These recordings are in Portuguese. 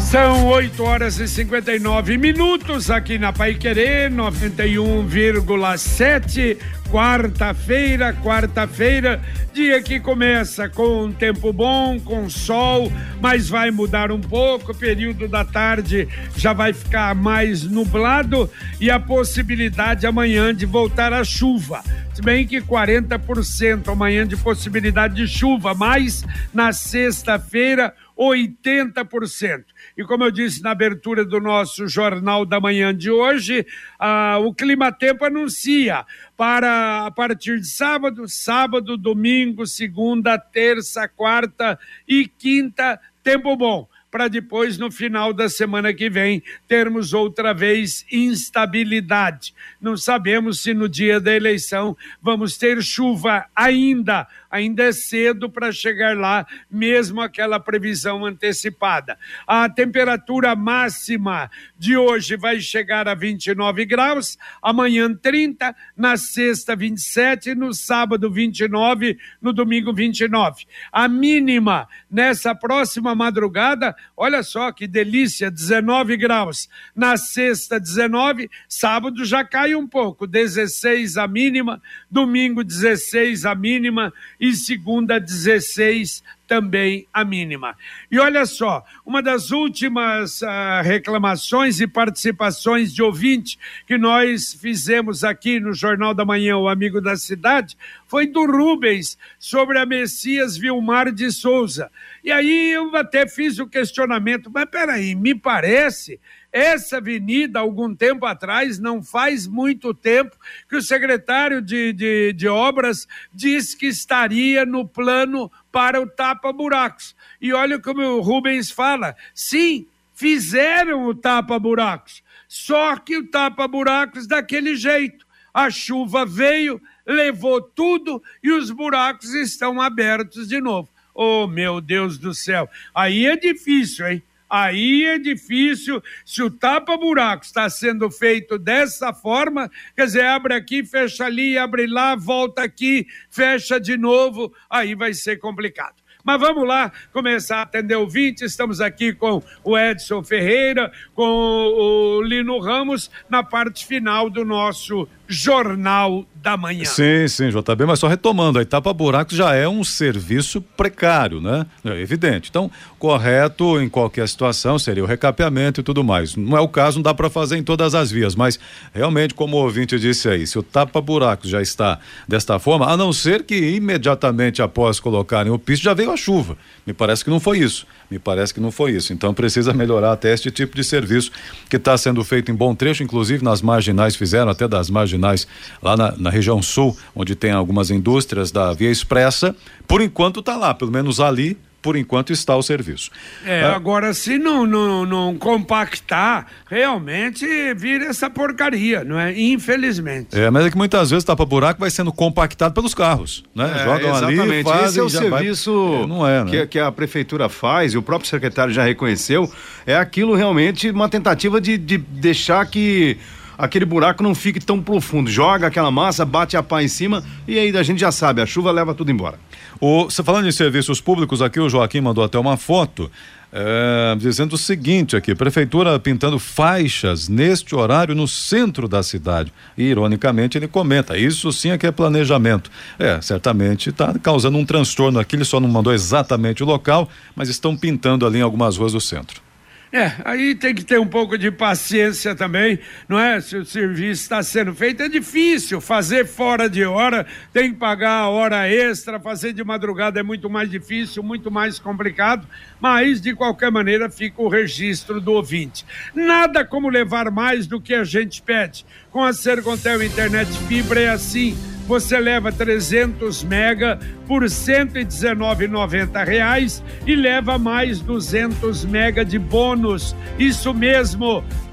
São 8 horas e 59 minutos aqui na Pai Querer 91,7. Quarta-feira, quarta-feira, dia que começa com um tempo bom, com sol, mas vai mudar um pouco. O período da tarde já vai ficar mais nublado e a possibilidade amanhã de voltar a chuva. Se bem que 40% amanhã de possibilidade de chuva, mas na sexta-feira, 80%. E como eu disse na abertura do nosso Jornal da Manhã de hoje, ah, o Clima Tempo anuncia para a partir de sábado, sábado, domingo, segunda, terça, quarta e quinta, tempo bom para depois, no final da semana que vem, termos outra vez instabilidade. Não sabemos se no dia da eleição vamos ter chuva ainda. Ainda é cedo para chegar lá, mesmo aquela previsão antecipada. A temperatura máxima de hoje vai chegar a 29 graus, amanhã 30, na sexta 27, no sábado 29, no domingo 29. A mínima nessa próxima madrugada Olha só que delícia, 19 graus. Na sexta, 19, sábado já cai um pouco, 16 a mínima, domingo 16 a mínima e segunda 16 também a mínima. E olha só, uma das últimas uh, reclamações e participações de ouvinte que nós fizemos aqui no Jornal da Manhã, o Amigo da Cidade, foi do Rubens sobre a Messias Vilmar de Souza. E aí eu até fiz o questionamento, mas peraí, me parece essa avenida, algum tempo atrás, não faz muito tempo, que o secretário de, de, de obras disse que estaria no plano para o tapa-buracos. E olha como o Rubens fala: sim, fizeram o tapa-buracos, só que o tapa-buracos daquele jeito. A chuva veio, levou tudo e os buracos estão abertos de novo. Oh, meu Deus do céu! Aí é difícil, hein? Aí é difícil, se o tapa-buraco está sendo feito dessa forma, quer dizer, abre aqui, fecha ali, abre lá, volta aqui, fecha de novo, aí vai ser complicado. Mas vamos lá começar a atender o 20. Estamos aqui com o Edson Ferreira, com o Lino Ramos, na parte final do nosso Jornal da Manhã. Sim, sim, JB, mas só retomando, a etapa buracos já é um serviço precário, né? É evidente. Então, correto em qualquer situação seria o recapeamento e tudo mais. Não é o caso, não dá para fazer em todas as vias, mas realmente, como o ouvinte disse aí, se o tapa-buracos já está desta forma, a não ser que imediatamente após colocarem o piso já veio a chuva. Me parece que não foi isso. Me parece que não foi isso. Então precisa melhorar até este tipo de serviço que está sendo feito em bom trecho, inclusive nas marginais, fizeram até das marginais lá na, na região sul, onde tem algumas indústrias da Via Expressa. Por enquanto está lá, pelo menos ali por enquanto está o serviço. É, ah. agora se não, não, não compactar, realmente vira essa porcaria, não é? Infelizmente. É, mas é que muitas vezes tapa-buraco vai sendo compactado pelos carros, né? É, Jogam exatamente. ali, fazem, Esse é o serviço vai... é, não é, né? que, que, a prefeitura faz, e o próprio secretário já reconheceu, é aquilo realmente uma tentativa de, de deixar que aquele buraco não fique tão profundo. Joga aquela massa, bate a pá em cima e aí a gente já sabe, a chuva leva tudo embora. O, falando em serviços públicos aqui, o Joaquim mandou até uma foto. É, dizendo o seguinte aqui: prefeitura pintando faixas neste horário no centro da cidade. E, ironicamente, ele comenta: isso sim é que é planejamento. É, certamente está causando um transtorno aqui. Ele só não mandou exatamente o local, mas estão pintando ali em algumas ruas do centro. É, aí tem que ter um pouco de paciência também, não é? Se o serviço está sendo feito, é difícil fazer fora de hora, tem que pagar a hora extra, fazer de madrugada é muito mais difícil, muito mais complicado, mas de qualquer maneira fica o registro do ouvinte. Nada como levar mais do que a gente pede. Com a Sercontel Internet Fibra é assim você leva 300 mega por R$ 119,90 e leva mais 200 mega de bônus. Isso mesmo,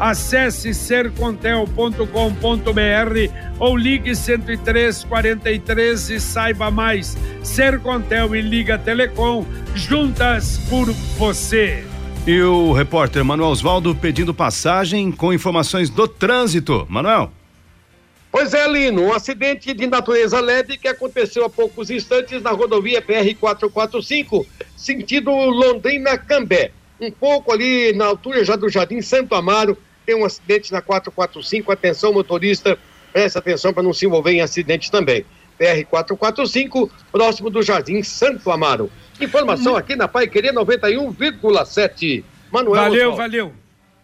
Acesse sercontel.com.br ou ligue 103 43 e saiba mais. Sercontel e Liga Telecom, juntas por você. E o repórter Manuel Osvaldo pedindo passagem com informações do trânsito. Manuel. Pois é, Lino, um acidente de natureza leve que aconteceu há poucos instantes na rodovia PR 445, sentido Londrina-Cambé. Um pouco ali na altura já do Jardim Santo Amaro, tem um acidente na 445. Atenção, motorista, preste atenção para não se envolver em acidente também. PR 445, próximo do Jardim Santo Amaro. Informação aqui na Pai Querer 91,7. Manuel. Valeu, Oswald. valeu.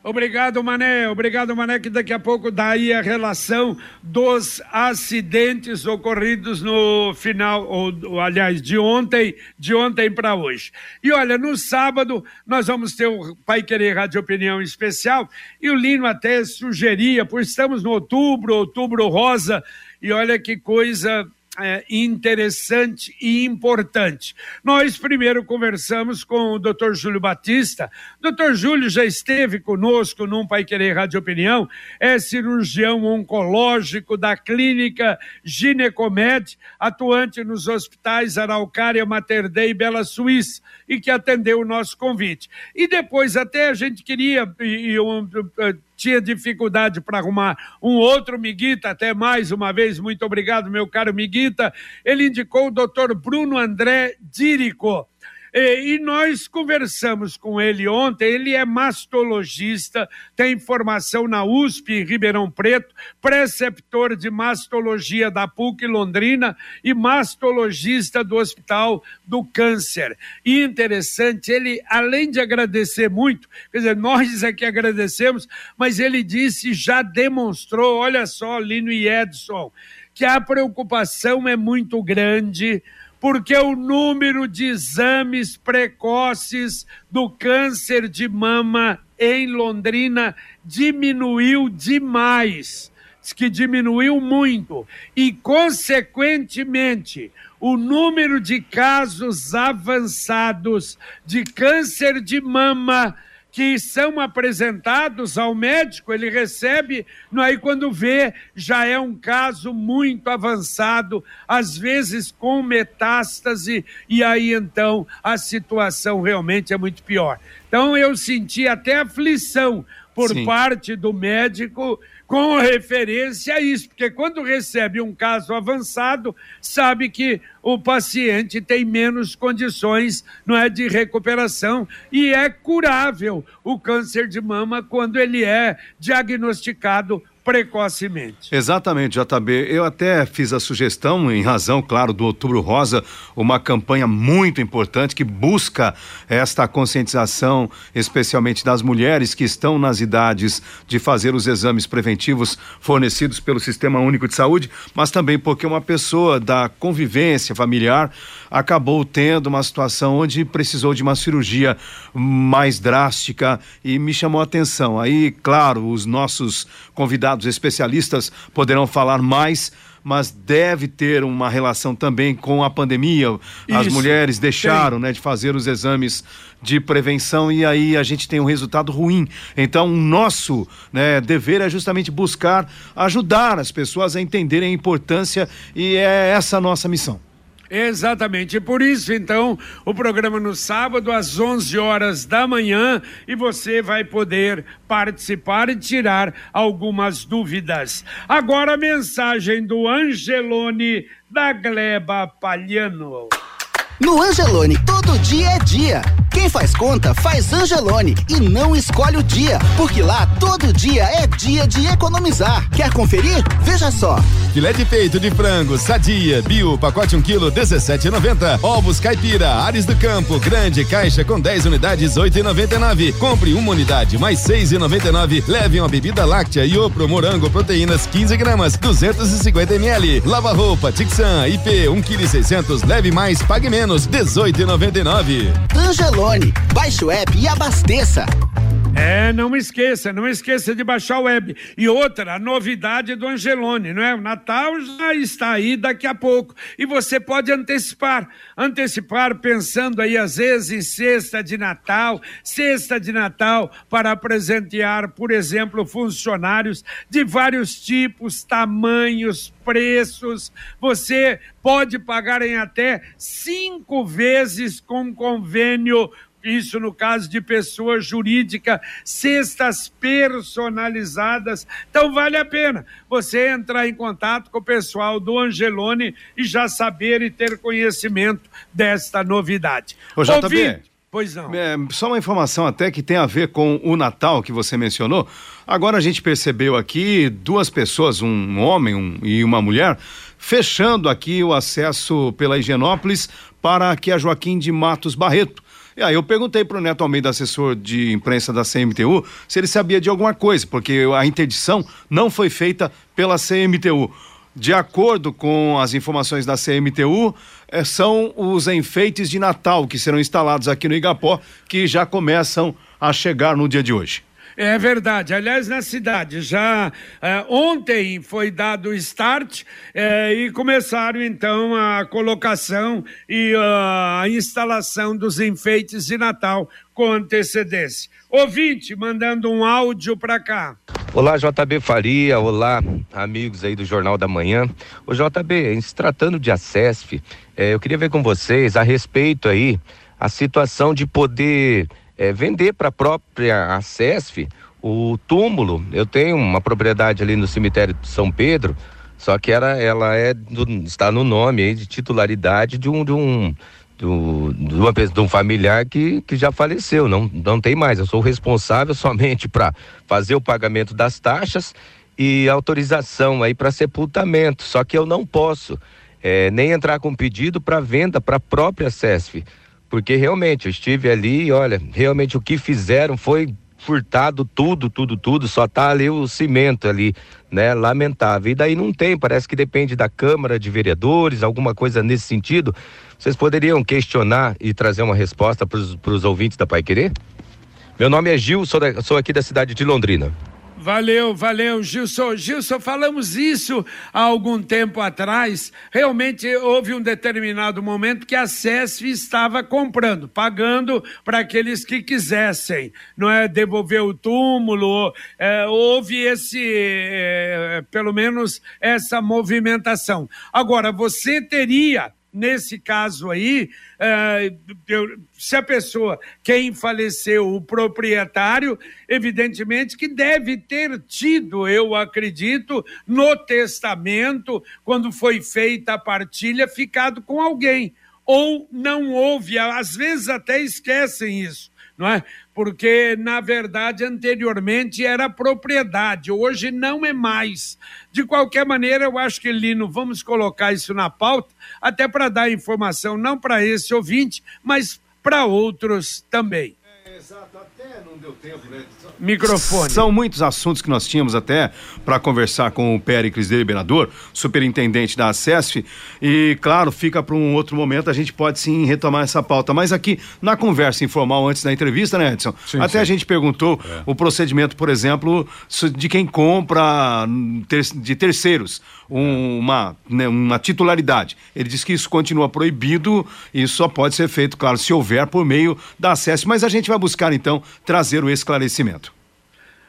Obrigado, Mané. Obrigado, Mané, que daqui a pouco dá aí a relação dos acidentes ocorridos no final, ou, aliás, de ontem, de ontem para hoje. E olha, no sábado nós vamos ter o Pai Querer Rádio Opinião Especial e o Lino até sugeria, pois estamos no outubro, outubro rosa, e olha que coisa é, interessante e importante. Nós primeiro conversamos com o Dr. Júlio Batista. Dr. Júlio já esteve conosco num Pai Querer Rádio Opinião, é cirurgião oncológico da clínica Ginecomed, atuante nos hospitais Araucária, Mater Dei e Bela Suíça, e que atendeu o nosso convite. E depois até a gente queria, e, e um, tinha dificuldade para arrumar um outro Miguita, até mais uma vez, muito obrigado, meu caro Miguita. Ele indicou o doutor Bruno André Dírico. E, nós conversamos com ele ontem. Ele é mastologista, tem formação na USP em Ribeirão Preto, preceptor de mastologia da PUC Londrina e mastologista do Hospital do Câncer. E interessante, ele, além de agradecer muito, quer dizer, nós é que agradecemos, mas ele disse, já demonstrou, olha só, Lino e Edson, que a preocupação é muito grande porque o número de exames precoces do câncer de mama em Londrina diminuiu demais. Diz que diminuiu muito. E, consequentemente, o número de casos avançados de câncer de mama que são apresentados ao médico, ele recebe, aí quando vê, já é um caso muito avançado, às vezes com metástase, e aí então a situação realmente é muito pior. Então eu senti até aflição por Sim. parte do médico com referência a isso, porque quando recebe um caso avançado, sabe que o paciente tem menos condições não é, de recuperação e é curável o câncer de mama quando ele é diagnosticado precocemente. Exatamente, JB. Eu até fiz a sugestão, em razão, claro, do Outubro Rosa, uma campanha muito importante que busca esta conscientização, especialmente das mulheres que estão nas idades de fazer os exames preventivos fornecidos pelo Sistema Único de Saúde, mas também porque uma pessoa da convivência familiar acabou tendo uma situação onde precisou de uma cirurgia mais drástica e me chamou a atenção. Aí, claro, os nossos convidados especialistas poderão falar mais mas deve ter uma relação também com a pandemia. As mulheres deixaram, né, de fazer os exames de prevenção e aí a gente tem um resultado ruim. Então, o nosso né, dever é justamente buscar ajudar as pessoas a entenderem a importância e é essa a nossa missão. Exatamente. Por isso, então, o programa no sábado às 11 horas da manhã e você vai poder participar e tirar algumas dúvidas. Agora a mensagem do Angelone da Gleba Palhano. No Angelone, todo dia é dia. Quem faz conta faz Angelone e não escolhe o dia, porque lá todo dia é dia de economizar. Quer conferir? Veja só. Filé de peito de frango, sadia, bio, pacote 1 kg, 17,90. Ovos caipira, Ares do Campo, grande caixa com 10 unidades, 8,99. Compre uma unidade mais 6,99. Leve uma bebida láctea e Opro Morango Proteínas 15 gramas, 250 ml. Lava roupa, Tixan, IP 1 kg 600. Leve mais, pague menos, 18,99. Angelone, baixe o app e abasteça. É, não esqueça, não esqueça de baixar o web. E outra, a novidade do Angelone, não é? O Natal já está aí daqui a pouco. E você pode antecipar. Antecipar pensando aí, às vezes, em cesta de Natal, cesta de Natal para presentear, por exemplo, funcionários de vários tipos, tamanhos, preços. Você pode pagar em até cinco vezes com convênio isso no caso de pessoa jurídica, cestas personalizadas. Então vale a pena você entrar em contato com o pessoal do Angelone e já saber e ter conhecimento desta novidade. Ô, JB, Ouvinte, Pois não. É, só uma informação até que tem a ver com o Natal que você mencionou. Agora a gente percebeu aqui duas pessoas, um homem um, e uma mulher, fechando aqui o acesso pela Higienópolis para aqui a Joaquim de Matos Barreto. E aí eu perguntei para o Neto Almeida, assessor de imprensa da CMTU, se ele sabia de alguma coisa, porque a interdição não foi feita pela CMTU. De acordo com as informações da CMTU, eh, são os enfeites de Natal que serão instalados aqui no Igapó, que já começam a chegar no dia de hoje. É verdade. Aliás, na cidade, já é, ontem foi dado o start é, e começaram então a colocação e uh, a instalação dos enfeites de Natal com antecedência. Ouvinte, mandando um áudio para cá. Olá, JB Faria. Olá, amigos aí do Jornal da Manhã. O JB, se tratando de ACESF, é, eu queria ver com vocês a respeito aí a situação de poder é, vender para a própria ACESF o túmulo. Eu tenho uma propriedade ali no cemitério de São Pedro, só que ela, ela é do, está no nome aí de titularidade de um, de um do, de, uma, de um familiar que, que já faleceu, não, não tem mais. Eu sou responsável somente para fazer o pagamento das taxas e autorização aí para sepultamento. Só que eu não posso é, nem entrar com pedido para venda para a própria CESF porque realmente eu estive ali e olha, realmente o que fizeram foi furtado tudo, tudo, tudo, só tá ali o cimento ali, né? Lamentável. E daí não tem, parece que depende da Câmara de Vereadores, alguma coisa nesse sentido. Vocês poderiam questionar e trazer uma resposta para os ouvintes da Pai Querer? Meu nome é Gil, sou, da, sou aqui da cidade de Londrina. Valeu, valeu, Gilson. Gilson, falamos isso há algum tempo atrás. Realmente houve um determinado momento que a SESF estava comprando, pagando para aqueles que quisessem, não é? Devolver o túmulo. É, houve esse, é, pelo menos, essa movimentação. Agora, você teria nesse caso aí, é, se a pessoa, quem faleceu, o proprietário, evidentemente que deve ter tido, eu acredito, no testamento, quando foi feita a partilha, ficado com alguém. Ou não houve, às vezes até esquecem isso não é? Porque, na verdade, anteriormente era propriedade, hoje não é mais. De qualquer maneira, eu acho que, Lino, vamos colocar isso na pauta, até para dar informação, não para esse ouvinte, mas para outros também. É, exato, até não deu tempo, né? Microfone. São muitos assuntos que nós tínhamos até para conversar com o Péricles Deliberador, superintendente da ACESF, e claro, fica para um outro momento, a gente pode sim retomar essa pauta. Mas aqui, na conversa informal antes da entrevista, né, Edson? Sim, até sim. a gente perguntou é. o procedimento, por exemplo, de quem compra de terceiros uma, né, uma titularidade. Ele diz que isso continua proibido e só pode ser feito, claro, se houver por meio da acesso. Mas a gente vai buscar, então, trazer o esclarecimento.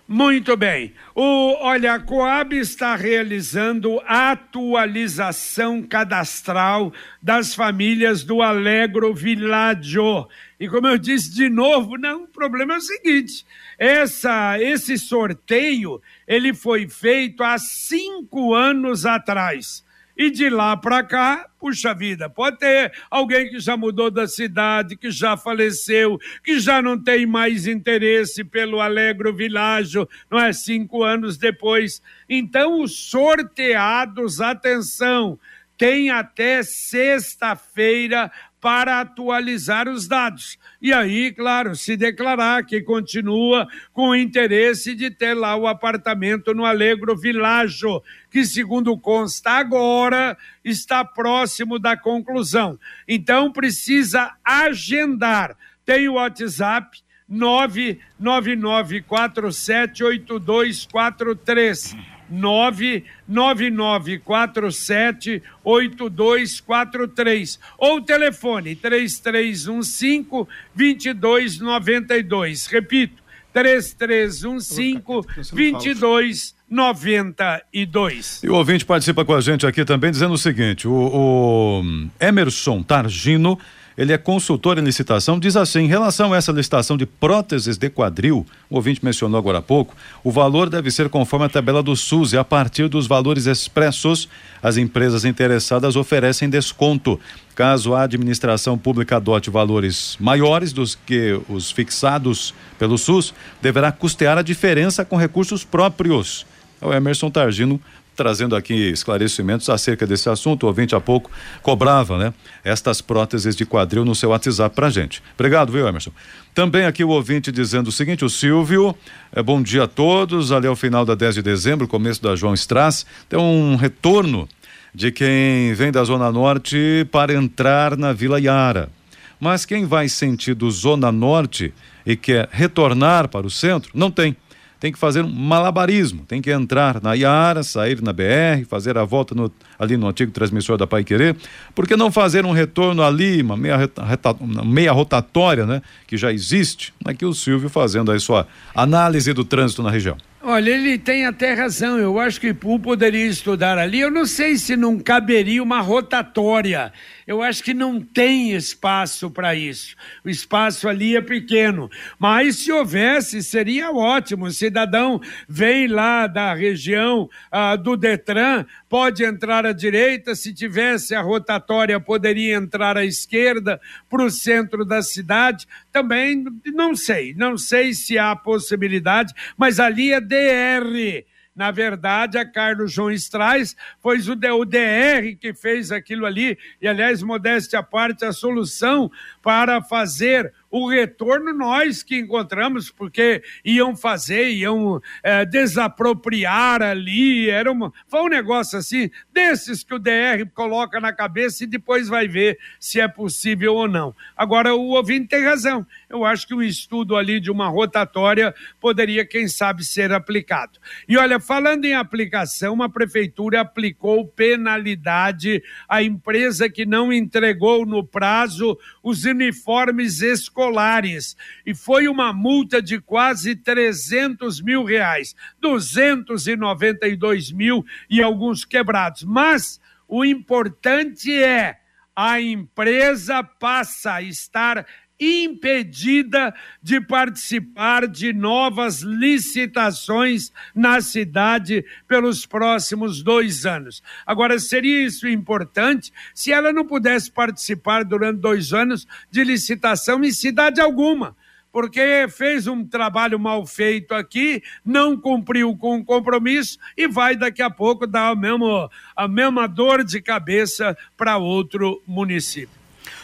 Muito bem. O, olha, a Coab está realizando atualização cadastral das famílias do Alegro Villaggio. E como eu disse de novo, não, o problema é o seguinte: essa, esse sorteio ele foi feito há cinco anos atrás. E de lá para cá, puxa vida, pode ter alguém que já mudou da cidade, que já faleceu, que já não tem mais interesse pelo Alegro Világio, não é? Cinco anos depois. Então, os sorteados, atenção, tem até sexta-feira para atualizar os dados. E aí, claro, se declarar que continua com o interesse de ter lá o apartamento no Alegro Világio, que, segundo consta agora, está próximo da conclusão. Então, precisa agendar. Tem o WhatsApp 999478243. 999478243 ou telefone 3315 2292. Repito, 3315 2292. E o ouvinte participa com a gente aqui também dizendo o seguinte: o, o Emerson Targino ele é consultor em licitação, diz assim: em relação a essa licitação de próteses de quadril, o ouvinte mencionou agora há pouco, o valor deve ser conforme a tabela do SUS e a partir dos valores expressos, as empresas interessadas oferecem desconto. Caso a administração pública adote valores maiores dos que os fixados pelo SUS, deverá custear a diferença com recursos próprios. É o Emerson Targino trazendo aqui esclarecimentos acerca desse assunto. O ouvinte há pouco cobrava, né? Estas próteses de quadril no seu WhatsApp pra gente. Obrigado, viu, Emerson? Também aqui o ouvinte dizendo o seguinte: o Silvio, é, bom dia a todos. Ali ao final da 10 de dezembro, começo da João Strass, tem um retorno de quem vem da Zona Norte para entrar na Vila Iara. Mas quem vai sentido Zona Norte e quer retornar para o centro, não tem tem que fazer um malabarismo, tem que entrar na Iara, sair na BR, fazer a volta no, ali no antigo transmissor da Pai Querer, por que não fazer um retorno ali, uma meia, reta, meia rotatória, né, que já existe? Aqui o Silvio fazendo aí sua análise do trânsito na região. Olha, ele tem até razão. Eu acho que o poderia estudar ali. Eu não sei se não caberia uma rotatória eu acho que não tem espaço para isso. O espaço ali é pequeno. Mas se houvesse, seria ótimo. O cidadão vem lá da região ah, do Detran, pode entrar à direita, se tivesse a rotatória, poderia entrar à esquerda para o centro da cidade. Também não sei, não sei se há possibilidade, mas ali é DR na verdade, a Carlos João Strais foi o DR que fez aquilo ali, e aliás, modéstia à parte, a solução para fazer o retorno nós que encontramos, porque iam fazer, iam é, desapropriar ali, era uma, foi um negócio assim, desses que o DR coloca na cabeça e depois vai ver se é possível ou não. Agora, o ouvinte tem razão, eu acho que um estudo ali de uma rotatória poderia, quem sabe, ser aplicado. E olha, falando em aplicação, uma prefeitura aplicou penalidade à empresa que não entregou no prazo os uniformes escolares e foi uma multa de quase 300 mil reais, 292 mil e alguns quebrados. Mas o importante é a empresa passa a estar impedida de participar de novas licitações na cidade pelos próximos dois anos. Agora, seria isso importante se ela não pudesse participar durante dois anos de licitação em cidade alguma porque fez um trabalho mal feito aqui, não cumpriu com o compromisso e vai daqui a pouco dar a mesma, a mesma dor de cabeça para outro município.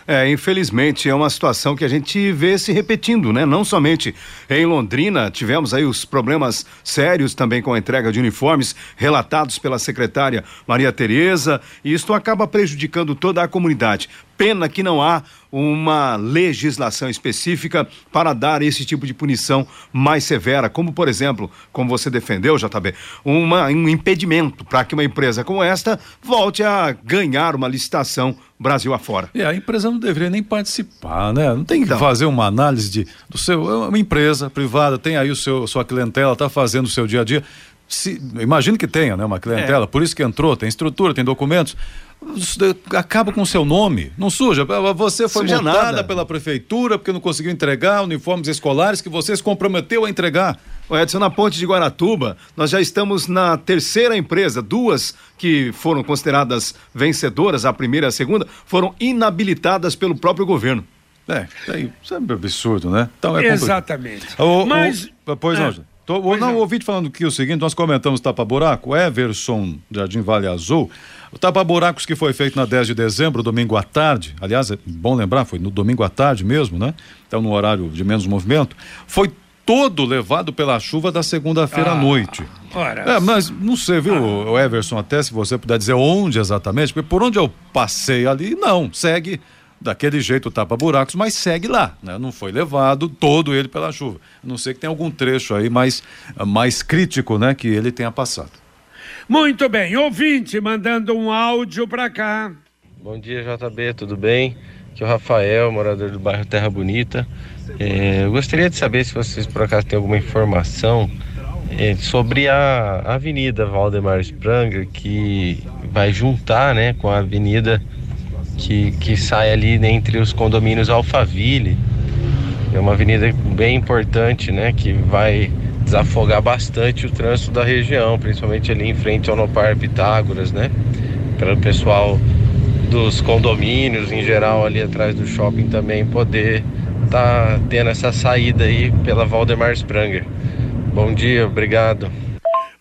É, infelizmente é uma situação que a gente vê se repetindo, né? Não somente em Londrina, tivemos aí os problemas sérios também com a entrega de uniformes relatados pela secretária Maria Tereza, e isto acaba prejudicando toda a comunidade. Pena que não há uma legislação específica para dar esse tipo de punição mais severa, como por exemplo, como você defendeu, JB, uma, um impedimento para que uma empresa como esta volte a ganhar uma licitação Brasil afora. E a empresa não deveria nem participar, né? Não tem que então. fazer uma análise de, do seu. É uma empresa privada, tem aí o seu, sua clientela, está fazendo o seu dia a dia. Se, imagino que tenha, né? Uma clientela, é. por isso que entrou, tem estrutura, tem documentos acaba com o seu nome, não suja. Você foi suja multada nada. pela prefeitura porque não conseguiu entregar uniformes escolares que você se comprometeu a entregar. O Edson, na ponte de Guaratuba, nós já estamos na terceira empresa, duas que foram consideradas vencedoras, a primeira e a segunda, foram inabilitadas pelo próprio governo. É, isso é absurdo, né? Então é Exatamente. O, Mas. O, pois é. não, Tô, pois não, não. ouvi falando aqui o seguinte: nós comentamos tapa-buraco, Everson, Jardim Vale Azul. O tapa-buracos que foi feito na 10 de dezembro, domingo à tarde, aliás, é bom lembrar, foi no domingo à tarde mesmo, né? Então, no horário de menos movimento, foi todo levado pela chuva da segunda-feira ah, à noite. Ora, é, mas não sei, viu, ah. Everson, até se você puder dizer onde exatamente, porque por onde eu passei ali, não, segue daquele jeito tapa-buracos, mas segue lá, né? Não foi levado todo ele pela chuva. A não sei que tem algum trecho aí mais, mais crítico, né? Que ele tenha passado. Muito bem, ouvinte mandando um áudio para cá. Bom dia, JB, tudo bem? Aqui é o Rafael, morador do bairro Terra Bonita. É, eu gostaria de saber se vocês por acaso têm alguma informação é, sobre a Avenida Valdemar Spranger, que vai juntar né, com a avenida que, que sai ali entre os condomínios Alphaville. É uma avenida bem importante, né, que vai desafogar bastante o trânsito da região, principalmente ali em frente ao Nopar Pitágoras, né? Para o pessoal dos condomínios em geral ali atrás do shopping também poder tá tendo essa saída aí pela Valdemar Spranger. Bom dia, obrigado.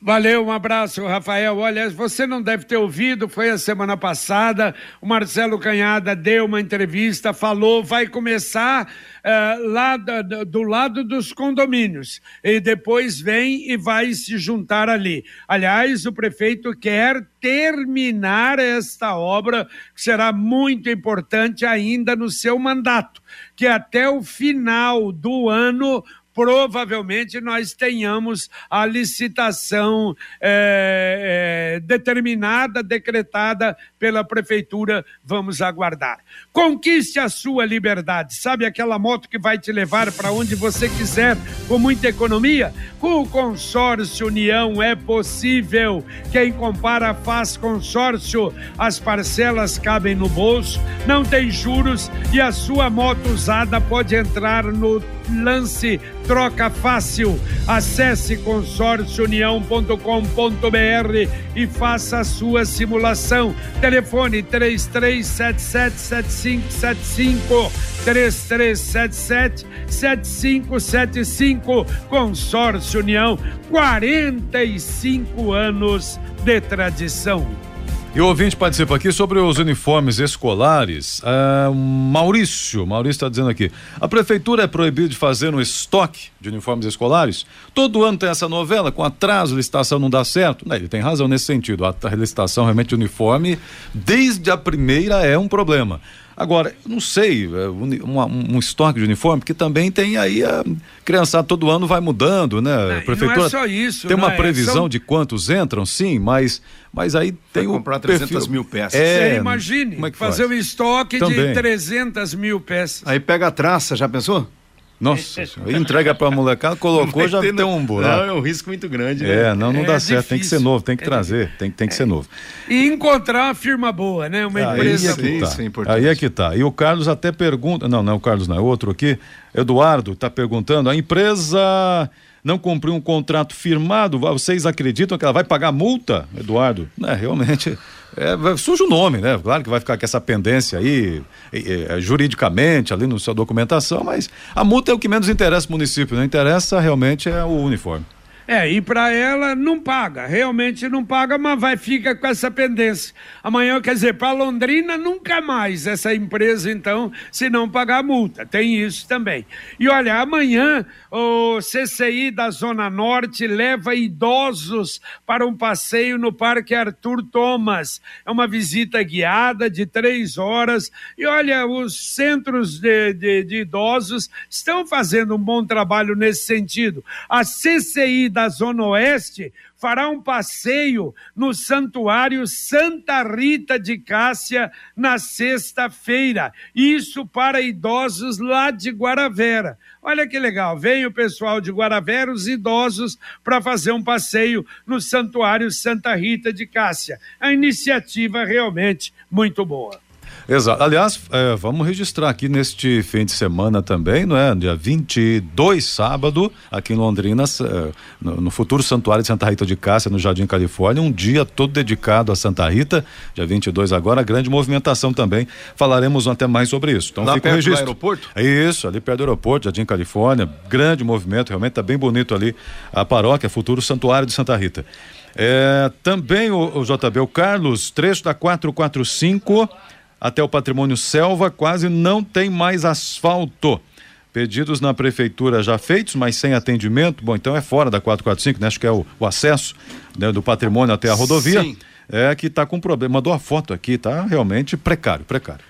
Valeu, um abraço, Rafael. Olha, você não deve ter ouvido, foi a semana passada, o Marcelo Canhada deu uma entrevista, falou, vai começar uh, lá do, do lado dos condomínios, e depois vem e vai se juntar ali. Aliás, o prefeito quer terminar esta obra, que será muito importante ainda no seu mandato, que até o final do ano provavelmente nós tenhamos a licitação é, é, determinada, decretada pela prefeitura. Vamos aguardar. Conquiste a sua liberdade. Sabe aquela moto que vai te levar para onde você quiser com muita economia? Com o consórcio União é possível. Quem compara faz consórcio. As parcelas cabem no bolso, não tem juros e a sua moto usada pode entrar no lance troca fácil. Acesse consórciounião.com.br e faça a sua simulação. Telefone 33777575 3377 7575 Consórcio União, 45 anos de tradição. E o ouvinte participa aqui sobre os uniformes escolares. Uh, Maurício, Maurício está dizendo aqui: a prefeitura é proibida de fazer um estoque de uniformes escolares? Todo ano tem essa novela, com atraso, licitação não dá certo. Ele tem razão nesse sentido. A licitação realmente uniforme, desde a primeira, é um problema. Agora, não sei, é, um, um, estoque de uniforme, que também tem aí a criançada todo ano vai mudando, né? Não, a prefeitura não é só isso. Tem uma é, previsão são... de quantos entram, sim, mas, mas aí tem vai o comprar 300 perfil... mil peças. É, Você imagine, é fazer faz? um estoque também. de 300 mil peças. Aí pega a traça, já pensou? Nossa, entrega pra molecada, colocou, já tem um buraco. Não, é um risco muito grande. Né? É, não, não é dá certo, tem que ser novo, tem que é trazer, tem, tem que ser novo. E encontrar uma firma boa, né? Uma empresa é que tá. Isso é importante. Aí é que tá. E o Carlos até pergunta, não, não é o Carlos, não, é outro aqui, Eduardo está perguntando, a empresa não cumpriu um contrato firmado, vocês acreditam que ela vai pagar multa, Eduardo? É, realmente é, surge o nome, né? Claro que vai ficar com essa pendência aí, é, juridicamente, ali no sua documentação, mas a multa é o que menos interessa o município, não interessa realmente é o uniforme. É, e para ela não paga, realmente não paga, mas vai ficar com essa pendência. Amanhã, quer dizer, para Londrina nunca mais essa empresa, então, se não pagar a multa. Tem isso também. E olha, amanhã o CCI da Zona Norte leva idosos para um passeio no Parque Arthur Thomas. É uma visita guiada de três horas. E olha, os centros de, de, de idosos estão fazendo um bom trabalho nesse sentido. A CCI da Zona Oeste fará um passeio no Santuário Santa Rita de Cássia na sexta-feira. Isso para idosos lá de Guaravera. Olha que legal, vem o pessoal de Guaravera, os idosos, para fazer um passeio no Santuário Santa Rita de Cássia. A iniciativa realmente muito boa. Exato. Aliás, é, vamos registrar aqui neste fim de semana também, não é? Dia 22, sábado, aqui em Londrina, é, no, no, futuro Santuário de Santa Rita de Cássia, no Jardim Califórnia, um dia todo dedicado a Santa Rita, dia 22 agora, grande movimentação também. Falaremos até mais sobre isso. Então Lá fica perto o registro. do aeroporto? É isso, ali perto do aeroporto, Jardim Califórnia, grande movimento, realmente está bem bonito ali a paróquia, futuro Santuário de Santa Rita. É, também o, o JB, o Carlos, trecho da 445 até o patrimônio Selva quase não tem mais asfalto. Pedidos na prefeitura já feitos, mas sem atendimento. Bom, então é fora da 445, né? Acho que é o, o acesso né, do patrimônio até a rodovia. Sim. É que está com problema. Mandou a foto aqui, tá realmente precário, precário.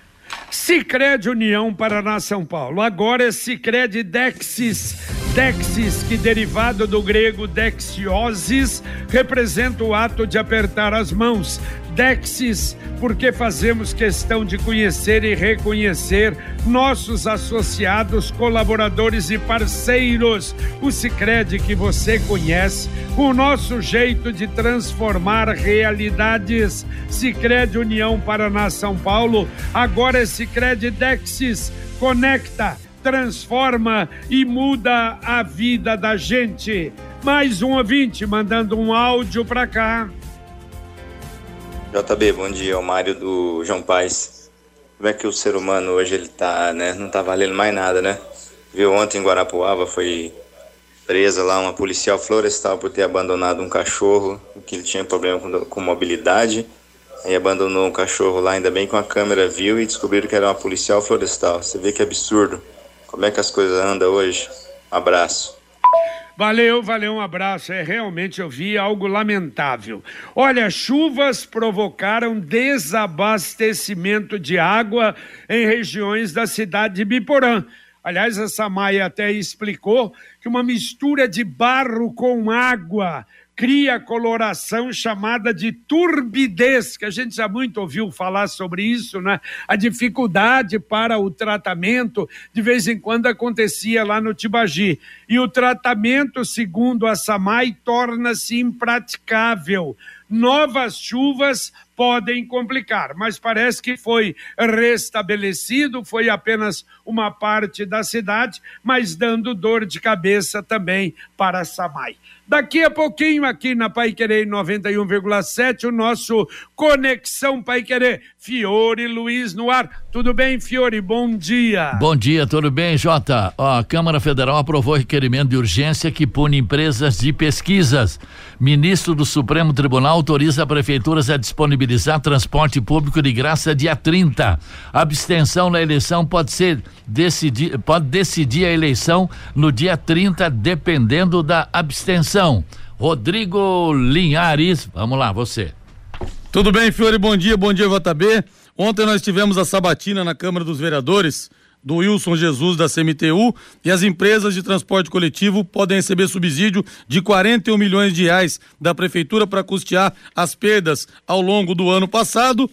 Sicredi União Paraná São Paulo. Agora é Sicredi Dexis. Dexis, que derivado do grego dexiosis, representa o ato de apertar as mãos. Dexis, porque fazemos questão de conhecer e reconhecer nossos associados, colaboradores e parceiros. O Sicredi que você conhece, o nosso jeito de transformar realidades. Sicredi União Paraná São Paulo, agora é Sicredi Dexis. Conecta, transforma e muda a vida da gente. Mais um ouvinte mandando um áudio para cá. JB, bom dia, é o Mário do João Paz. Como é que o ser humano hoje ele tá, né? Não tá valendo mais nada, né? Viu ontem em Guarapuava foi presa lá uma policial florestal por ter abandonado um cachorro que ele tinha problema com, com mobilidade. Aí abandonou um cachorro lá, ainda bem que a câmera viu e descobriram que era uma policial florestal. Você vê que absurdo. Como é que as coisas andam hoje? Um abraço. Valeu, valeu, um abraço. É realmente eu vi algo lamentável. Olha, chuvas provocaram desabastecimento de água em regiões da cidade de Biporã. Aliás, a Samaia até explicou que uma mistura de barro com água cria coloração chamada de turbidez, que a gente já muito ouviu falar sobre isso, né? A dificuldade para o tratamento, de vez em quando acontecia lá no Tibagi. E o tratamento, segundo a SAMAI, torna-se impraticável. Novas chuvas podem complicar, mas parece que foi restabelecido, foi apenas uma parte da cidade, mas dando dor de cabeça também para SAMAI. Daqui a pouquinho, aqui na Pai Querer 91,7, o nosso Conexão Pai Querer. Fiore Luiz no ar. Tudo bem, Fiore? Bom dia. Bom dia, tudo bem, Jota? Ó, a Câmara Federal aprovou requerimento de urgência que pune empresas de pesquisas. Ministro do Supremo Tribunal autoriza prefeituras a disponibilizar transporte público de graça dia 30. Abstenção na eleição pode ser decidir, pode decidir a eleição no dia 30, dependendo da abstenção. Rodrigo Linhares, vamos lá, você. Tudo bem, Fiore? Bom dia, bom dia, JB. Ontem nós tivemos a sabatina na Câmara dos Vereadores do Wilson Jesus da CMTU e as empresas de transporte coletivo podem receber subsídio de 41 milhões de reais da prefeitura para custear as perdas ao longo do ano passado.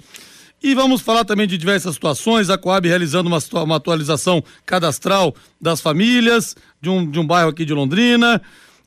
E vamos falar também de diversas situações, a Coab realizando uma, uma atualização cadastral das famílias de um, de um bairro aqui de Londrina.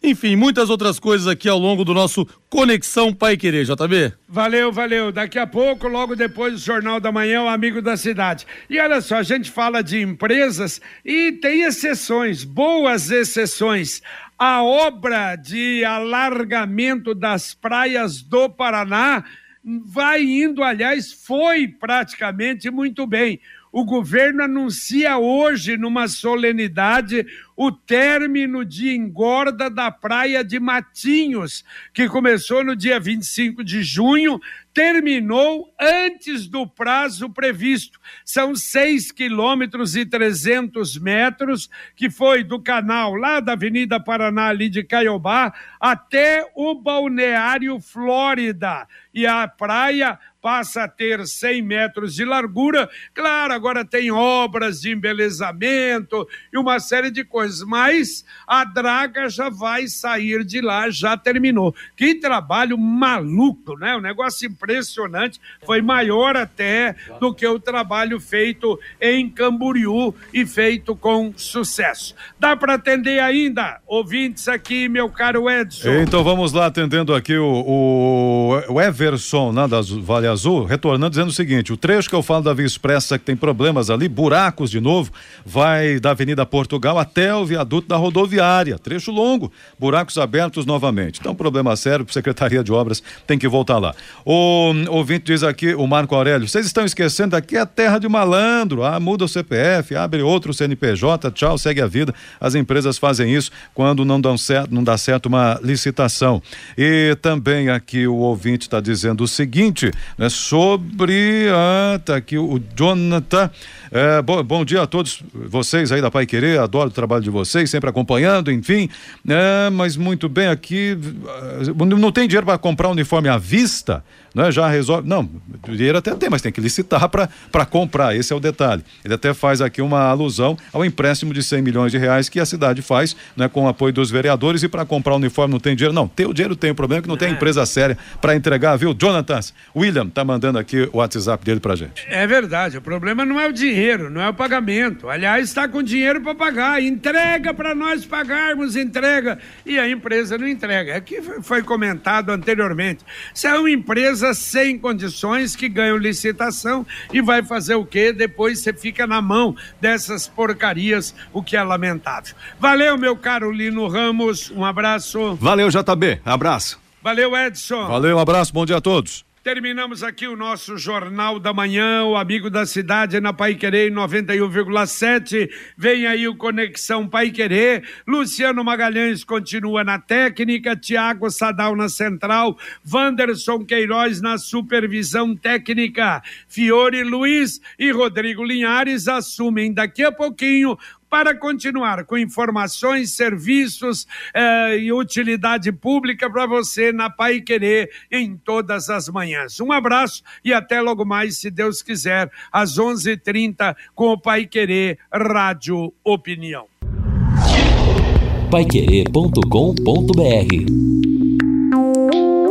Enfim, muitas outras coisas aqui ao longo do nosso Conexão Pai Querer, JB. Valeu, valeu. Daqui a pouco, logo depois do Jornal da Manhã, o Amigo da Cidade. E olha só, a gente fala de empresas e tem exceções, boas exceções. A obra de alargamento das praias do Paraná vai indo, aliás, foi praticamente muito bem. O governo anuncia hoje, numa solenidade, o término de engorda da praia de Matinhos, que começou no dia 25 de junho, terminou antes do prazo previsto. São 6 quilômetros e 300 metros, que foi do canal lá da Avenida Paraná, ali de Caiobá, até o Balneário Flórida. E a praia passa a ter 100 metros de largura. Claro, agora tem obras de embelezamento e uma série de coisas, mas a draga já vai sair de lá, já terminou. Que trabalho maluco, né? Um negócio impressionante, foi maior até do que o trabalho feito em Camboriú e feito com sucesso. Dá para atender ainda? Ouvintes aqui, meu caro Edson. Então vamos lá, atendendo aqui o, o Everson, né, das Vale Azul, retornando dizendo o seguinte: o trecho que eu falo da Via Expressa que tem problemas ali, buracos de novo, vai da Avenida Portugal até o viaduto da rodoviária. Trecho longo, buracos abertos novamente. Então, problema sério, Secretaria de Obras tem que voltar lá. O ouvinte diz aqui, o Marco Aurélio, vocês estão esquecendo aqui é a terra de malandro. Ah, muda o CPF, abre outro CNPJ, tchau, segue a vida. As empresas fazem isso quando não dão certo, não dá certo uma licitação. E também aqui o ouvinte está dizendo o seguinte, né, sobre. Ah, tá aqui o Jonathan. É, bom, bom, dia a todos vocês aí da Pai Querer, adoro o trabalho de vocês, sempre acompanhando, enfim. É, mas muito bem aqui. Eh, não tem dinheiro para comprar uniforme à vista? Né, já resolve. Não, dinheiro até tem, mas tem que licitar para comprar. Esse é o detalhe. Ele até faz aqui uma alusão ao empréstimo de 100 milhões de reais que a cidade faz né, com o apoio dos vereadores e para comprar o uniforme não tem dinheiro. Não, tem o dinheiro, tem o problema é que não tem é. empresa séria para entregar, viu? Jonathan, William tá mandando aqui o WhatsApp dele para gente. É verdade, o problema não é o dinheiro, não é o pagamento. Aliás, está com dinheiro para pagar. Entrega para nós pagarmos, entrega. E a empresa não entrega. Aqui é foi comentado anteriormente. São empresas sem condições que ganham licitação e vai fazer o quê? Depois você fica na mão dessas porcarias, o que é lamentável. Valeu, meu caro Lino Ramos. Um abraço. Valeu, JB. Abraço. Valeu, Edson. Valeu, um abraço, bom dia a todos. Terminamos aqui o nosso Jornal da Manhã, o Amigo da Cidade na Pai Querer 91,7. Vem aí o Conexão Pai Querer. Luciano Magalhães continua na técnica, Tiago Sadal na central, Wanderson Queiroz na supervisão técnica. Fiore Luiz e Rodrigo Linhares assumem daqui a pouquinho para continuar com informações, serviços eh, e utilidade pública para você na Pai Querer em todas as manhãs. Um abraço e até logo mais, se Deus quiser, às 11:30 com o Pai Querer Rádio Opinião. Paiquerê.com.br